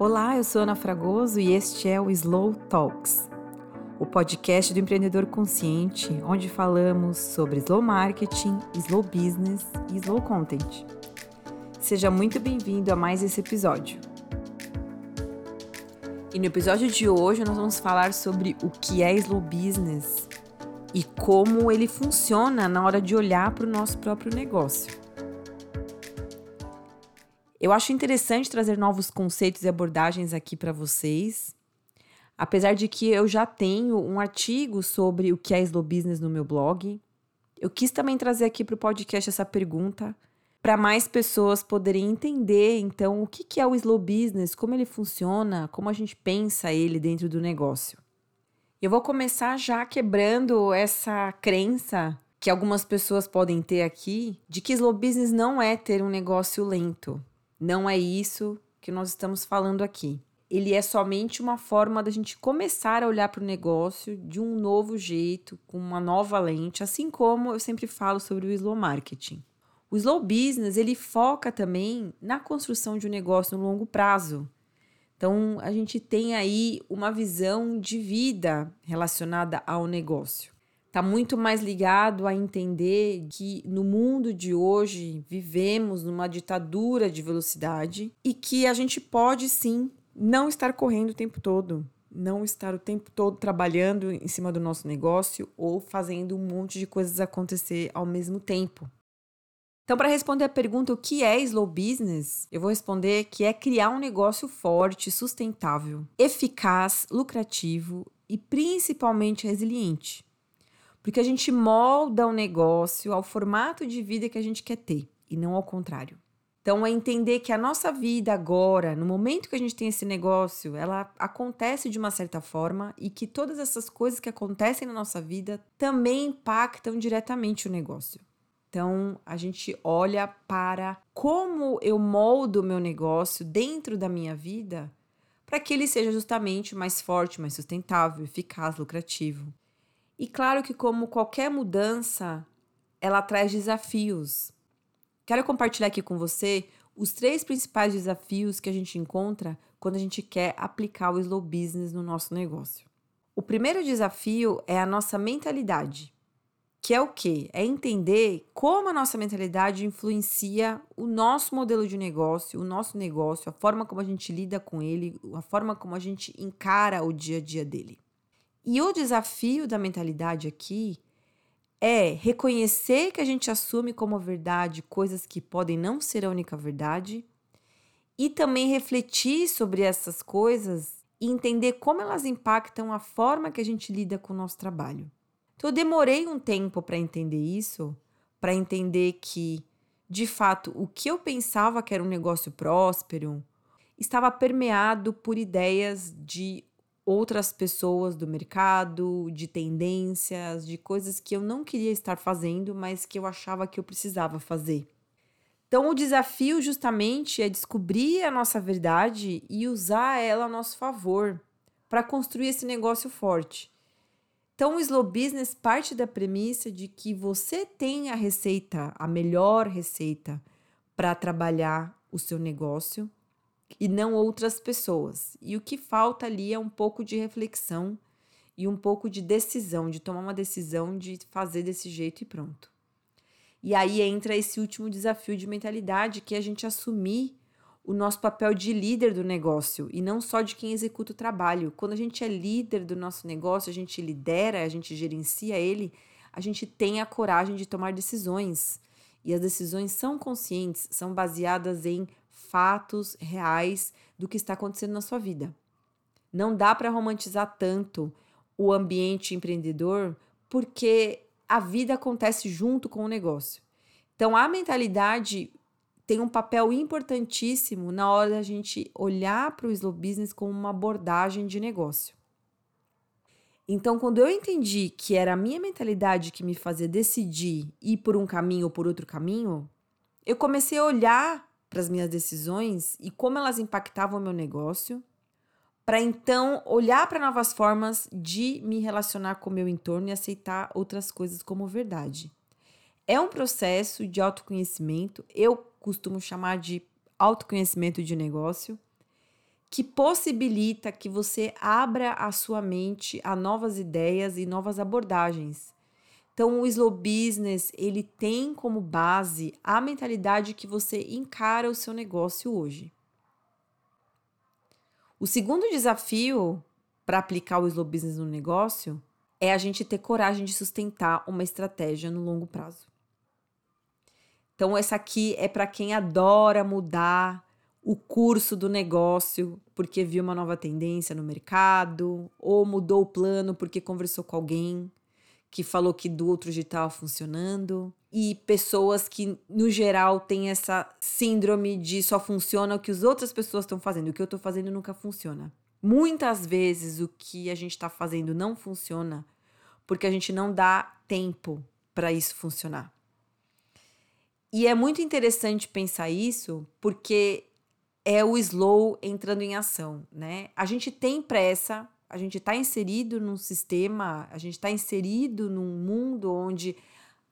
Olá, eu sou Ana Fragoso e este é o Slow Talks, o podcast do empreendedor consciente, onde falamos sobre slow marketing, slow business e slow content. Seja muito bem-vindo a mais esse episódio. E no episódio de hoje nós vamos falar sobre o que é slow business e como ele funciona na hora de olhar para o nosso próprio negócio. Eu acho interessante trazer novos conceitos e abordagens aqui para vocês. Apesar de que eu já tenho um artigo sobre o que é slow business no meu blog, eu quis também trazer aqui para o podcast essa pergunta para mais pessoas poderem entender então o que, que é o slow business, como ele funciona, como a gente pensa ele dentro do negócio. Eu vou começar já quebrando essa crença que algumas pessoas podem ter aqui de que slow business não é ter um negócio lento. Não é isso que nós estamos falando aqui. Ele é somente uma forma da gente começar a olhar para o negócio de um novo jeito, com uma nova lente, assim como eu sempre falo sobre o slow marketing. O slow business, ele foca também na construção de um negócio no longo prazo. Então, a gente tem aí uma visão de vida relacionada ao negócio está muito mais ligado a entender que no mundo de hoje vivemos numa ditadura de velocidade e que a gente pode sim não estar correndo o tempo todo, não estar o tempo todo trabalhando em cima do nosso negócio ou fazendo um monte de coisas acontecer ao mesmo tempo. Então, para responder a pergunta o que é slow business, eu vou responder que é criar um negócio forte, sustentável, eficaz, lucrativo e principalmente resiliente. Porque a gente molda o negócio ao formato de vida que a gente quer ter e não ao contrário. Então, é entender que a nossa vida agora, no momento que a gente tem esse negócio, ela acontece de uma certa forma e que todas essas coisas que acontecem na nossa vida também impactam diretamente o negócio. Então, a gente olha para como eu moldo o meu negócio dentro da minha vida para que ele seja justamente mais forte, mais sustentável, eficaz, lucrativo. E claro que, como qualquer mudança, ela traz desafios. Quero compartilhar aqui com você os três principais desafios que a gente encontra quando a gente quer aplicar o slow business no nosso negócio. O primeiro desafio é a nossa mentalidade, que é o quê? É entender como a nossa mentalidade influencia o nosso modelo de negócio, o nosso negócio, a forma como a gente lida com ele, a forma como a gente encara o dia a dia dele. E o desafio da mentalidade aqui é reconhecer que a gente assume como verdade coisas que podem não ser a única verdade e também refletir sobre essas coisas e entender como elas impactam a forma que a gente lida com o nosso trabalho. Então, eu demorei um tempo para entender isso, para entender que, de fato, o que eu pensava que era um negócio próspero estava permeado por ideias de outras pessoas do mercado, de tendências, de coisas que eu não queria estar fazendo, mas que eu achava que eu precisava fazer. Então, o desafio justamente é descobrir a nossa verdade e usar ela a nosso favor para construir esse negócio forte. Então, o slow business parte da premissa de que você tem a receita, a melhor receita para trabalhar o seu negócio e não outras pessoas. E o que falta ali é um pouco de reflexão e um pouco de decisão, de tomar uma decisão de fazer desse jeito e pronto. E aí entra esse último desafio de mentalidade, que é a gente assumir o nosso papel de líder do negócio e não só de quem executa o trabalho. Quando a gente é líder do nosso negócio, a gente lidera, a gente gerencia ele, a gente tem a coragem de tomar decisões. E as decisões são conscientes, são baseadas em fatos reais do que está acontecendo na sua vida. Não dá para romantizar tanto o ambiente empreendedor, porque a vida acontece junto com o negócio. Então, a mentalidade tem um papel importantíssimo na hora da gente olhar para o slow business como uma abordagem de negócio. Então, quando eu entendi que era a minha mentalidade que me fazia decidir ir por um caminho ou por outro caminho, eu comecei a olhar para as minhas decisões e como elas impactavam o meu negócio, para então olhar para novas formas de me relacionar com o meu entorno e aceitar outras coisas como verdade. É um processo de autoconhecimento, eu costumo chamar de autoconhecimento de negócio, que possibilita que você abra a sua mente a novas ideias e novas abordagens. Então, o slow business, ele tem como base a mentalidade que você encara o seu negócio hoje. O segundo desafio para aplicar o slow business no negócio é a gente ter coragem de sustentar uma estratégia no longo prazo. Então, essa aqui é para quem adora mudar o curso do negócio porque viu uma nova tendência no mercado, ou mudou o plano porque conversou com alguém que falou que do outro jeito estava funcionando, e pessoas que, no geral, têm essa síndrome de só funciona o que as outras pessoas estão fazendo, o que eu estou fazendo nunca funciona. Muitas vezes o que a gente está fazendo não funciona porque a gente não dá tempo para isso funcionar. E é muito interessante pensar isso porque é o slow entrando em ação, né? A gente tem pressa, a gente está inserido num sistema, a gente está inserido num mundo onde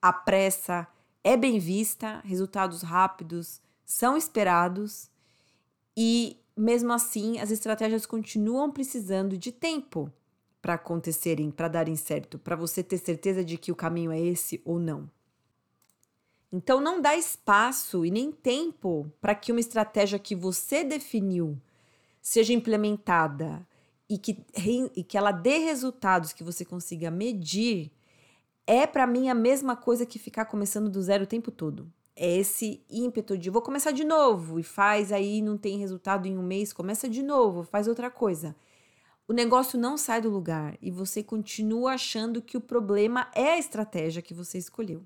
a pressa é bem vista, resultados rápidos são esperados e mesmo assim as estratégias continuam precisando de tempo para acontecerem, para darem certo, para você ter certeza de que o caminho é esse ou não. Então não dá espaço e nem tempo para que uma estratégia que você definiu seja implementada e que, e que ela dê resultados que você consiga medir, é para mim a mesma coisa que ficar começando do zero o tempo todo. É esse ímpeto de vou começar de novo e faz aí, não tem resultado em um mês, começa de novo, faz outra coisa. O negócio não sai do lugar e você continua achando que o problema é a estratégia que você escolheu.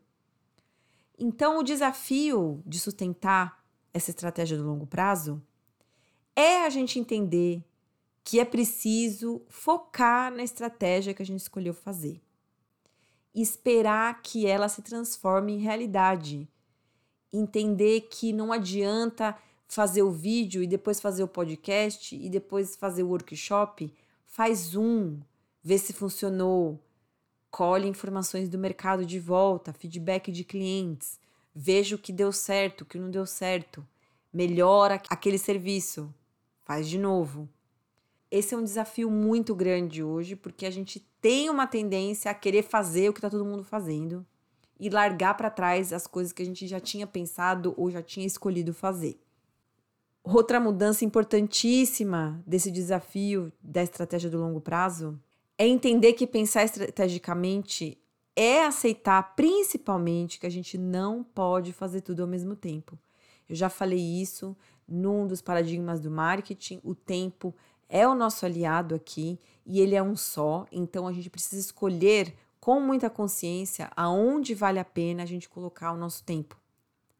Então, o desafio de sustentar essa estratégia do longo prazo é a gente entender que é preciso focar na estratégia que a gente escolheu fazer. Esperar que ela se transforme em realidade. Entender que não adianta fazer o vídeo e depois fazer o podcast e depois fazer o workshop. Faz um, vê se funcionou, colhe informações do mercado de volta, feedback de clientes, veja o que deu certo, o que não deu certo, melhora aquele serviço, faz de novo. Esse é um desafio muito grande hoje, porque a gente tem uma tendência a querer fazer o que está todo mundo fazendo e largar para trás as coisas que a gente já tinha pensado ou já tinha escolhido fazer. Outra mudança importantíssima desse desafio da estratégia do longo prazo é entender que pensar estrategicamente é aceitar principalmente que a gente não pode fazer tudo ao mesmo tempo. Eu já falei isso num dos paradigmas do marketing, o tempo é o nosso aliado aqui e ele é um só, então a gente precisa escolher com muita consciência aonde vale a pena a gente colocar o nosso tempo.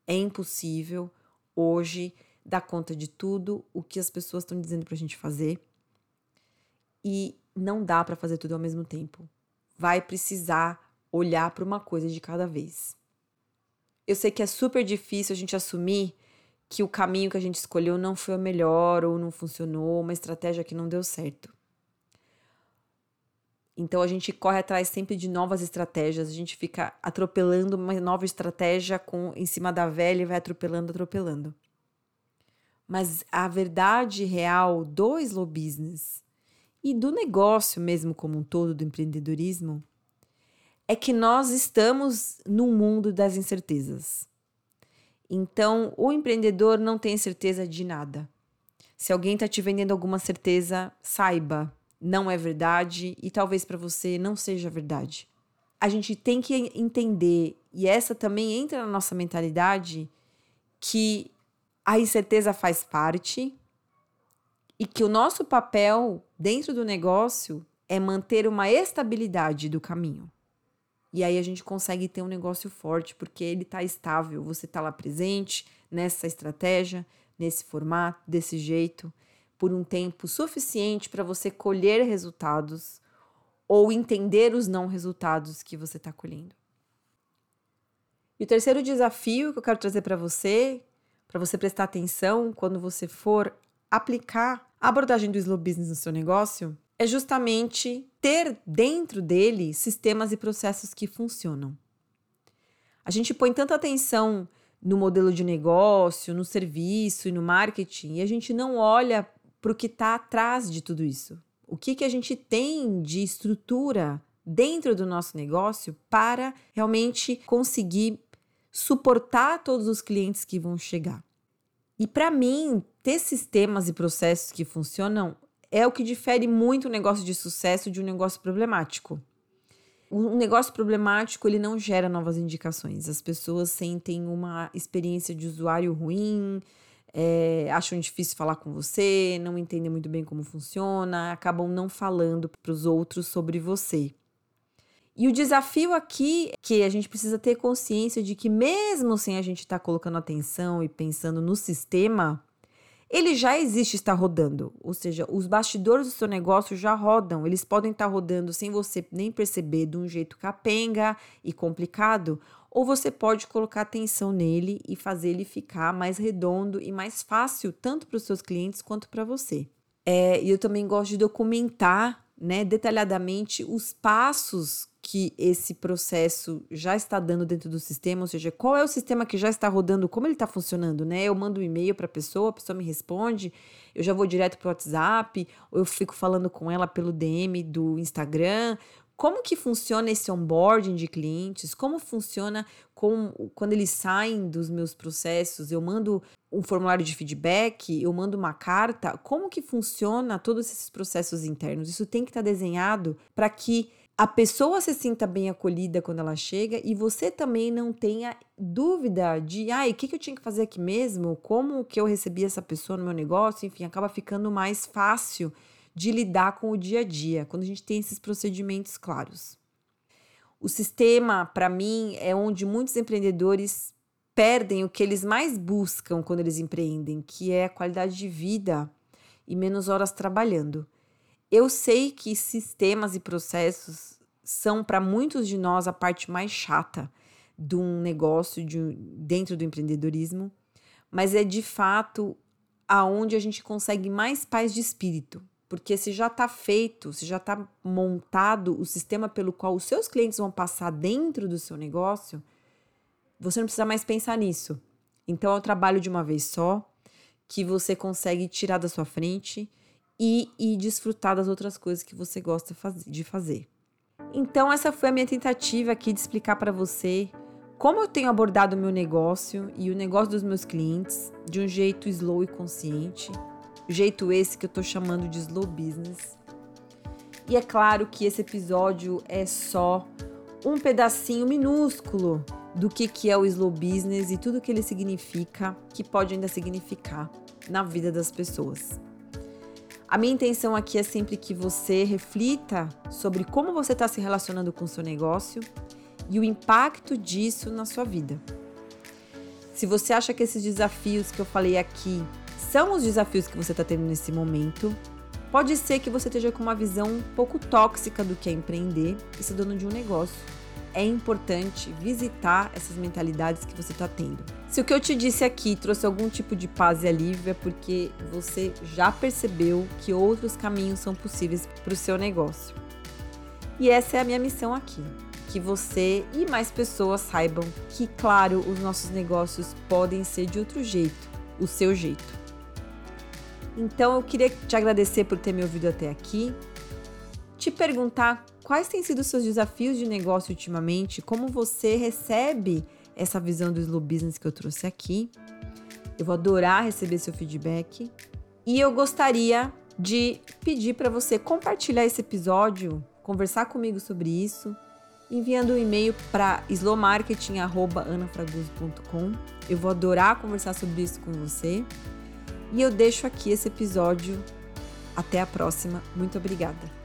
É impossível hoje dar conta de tudo o que as pessoas estão dizendo para a gente fazer. E não dá para fazer tudo ao mesmo tempo. Vai precisar olhar para uma coisa de cada vez. Eu sei que é super difícil a gente assumir que o caminho que a gente escolheu não foi o melhor ou não funcionou, uma estratégia que não deu certo. Então a gente corre atrás sempre de novas estratégias, a gente fica atropelando uma nova estratégia com em cima da velha e vai atropelando, atropelando. Mas a verdade real do slow business e do negócio mesmo como um todo, do empreendedorismo, é que nós estamos num mundo das incertezas. Então, o empreendedor não tem certeza de nada. Se alguém está te vendendo alguma certeza, saiba, não é verdade e talvez para você não seja verdade. A gente tem que entender, e essa também entra na nossa mentalidade, que a incerteza faz parte e que o nosso papel dentro do negócio é manter uma estabilidade do caminho. E aí a gente consegue ter um negócio forte, porque ele está estável, você está lá presente nessa estratégia, nesse formato, desse jeito, por um tempo suficiente para você colher resultados ou entender os não resultados que você está colhendo. E o terceiro desafio que eu quero trazer para você, para você prestar atenção quando você for aplicar a abordagem do slow business no seu negócio é justamente ter dentro dele sistemas e processos que funcionam. A gente põe tanta atenção no modelo de negócio, no serviço e no marketing e a gente não olha para o que está atrás de tudo isso. O que, que a gente tem de estrutura dentro do nosso negócio para realmente conseguir suportar todos os clientes que vão chegar. E para mim, ter sistemas e processos que funcionam é o que difere muito o negócio de sucesso de um negócio problemático. Um negócio problemático, ele não gera novas indicações. As pessoas sentem uma experiência de usuário ruim, é, acham difícil falar com você, não entendem muito bem como funciona, acabam não falando para os outros sobre você. E o desafio aqui é que a gente precisa ter consciência de que, mesmo sem a gente estar tá colocando atenção e pensando no sistema, ele já existe, está rodando. Ou seja, os bastidores do seu negócio já rodam. Eles podem estar rodando sem você nem perceber de um jeito capenga e complicado, ou você pode colocar atenção nele e fazer ele ficar mais redondo e mais fácil, tanto para os seus clientes quanto para você. É, e eu também gosto de documentar né, detalhadamente os passos que esse processo já está dando dentro do sistema, ou seja, qual é o sistema que já está rodando, como ele está funcionando, né? Eu mando um e-mail para a pessoa, a pessoa me responde, eu já vou direto para o WhatsApp, ou eu fico falando com ela pelo DM do Instagram. Como que funciona esse onboarding de clientes? Como funciona com, quando eles saem dos meus processos? Eu mando um formulário de feedback, eu mando uma carta. Como que funciona todos esses processos internos? Isso tem que estar tá desenhado para que a pessoa se sinta bem acolhida quando ela chega e você também não tenha dúvida de, ai, o que, que eu tinha que fazer aqui mesmo? Como que eu recebi essa pessoa no meu negócio? Enfim, acaba ficando mais fácil de lidar com o dia a dia, quando a gente tem esses procedimentos claros. O sistema, para mim, é onde muitos empreendedores perdem o que eles mais buscam quando eles empreendem, que é a qualidade de vida e menos horas trabalhando. Eu sei que sistemas e processos são para muitos de nós a parte mais chata de um negócio de, dentro do empreendedorismo, mas é de fato aonde a gente consegue mais paz de espírito, porque se já está feito, se já está montado o sistema pelo qual os seus clientes vão passar dentro do seu negócio, você não precisa mais pensar nisso. Então é o trabalho de uma vez só que você consegue tirar da sua frente e, e desfrutar das outras coisas que você gosta de fazer. Então, essa foi a minha tentativa aqui de explicar para você como eu tenho abordado o meu negócio e o negócio dos meus clientes de um jeito slow e consciente, jeito esse que eu estou chamando de slow business. E é claro que esse episódio é só um pedacinho minúsculo do que, que é o slow business e tudo que ele significa, que pode ainda significar na vida das pessoas. A minha intenção aqui é sempre que você reflita sobre como você está se relacionando com o seu negócio e o impacto disso na sua vida. Se você acha que esses desafios que eu falei aqui são os desafios que você está tendo nesse momento, pode ser que você esteja com uma visão um pouco tóxica do que é empreender e ser dono de um negócio é importante visitar essas mentalidades que você está tendo. Se o que eu te disse aqui trouxe algum tipo de paz e alívio, é porque você já percebeu que outros caminhos são possíveis para o seu negócio. E essa é a minha missão aqui. Que você e mais pessoas saibam que, claro, os nossos negócios podem ser de outro jeito, o seu jeito. Então eu queria te agradecer por ter me ouvido até aqui, te perguntar quais têm sido os seus desafios de negócio ultimamente, como você recebe essa visão do slow business que eu trouxe aqui. Eu vou adorar receber seu feedback e eu gostaria de pedir para você compartilhar esse episódio, conversar comigo sobre isso, enviando um e-mail para slowmarketing@anafraguso.com. Eu vou adorar conversar sobre isso com você. E eu deixo aqui esse episódio. Até a próxima. Muito obrigada.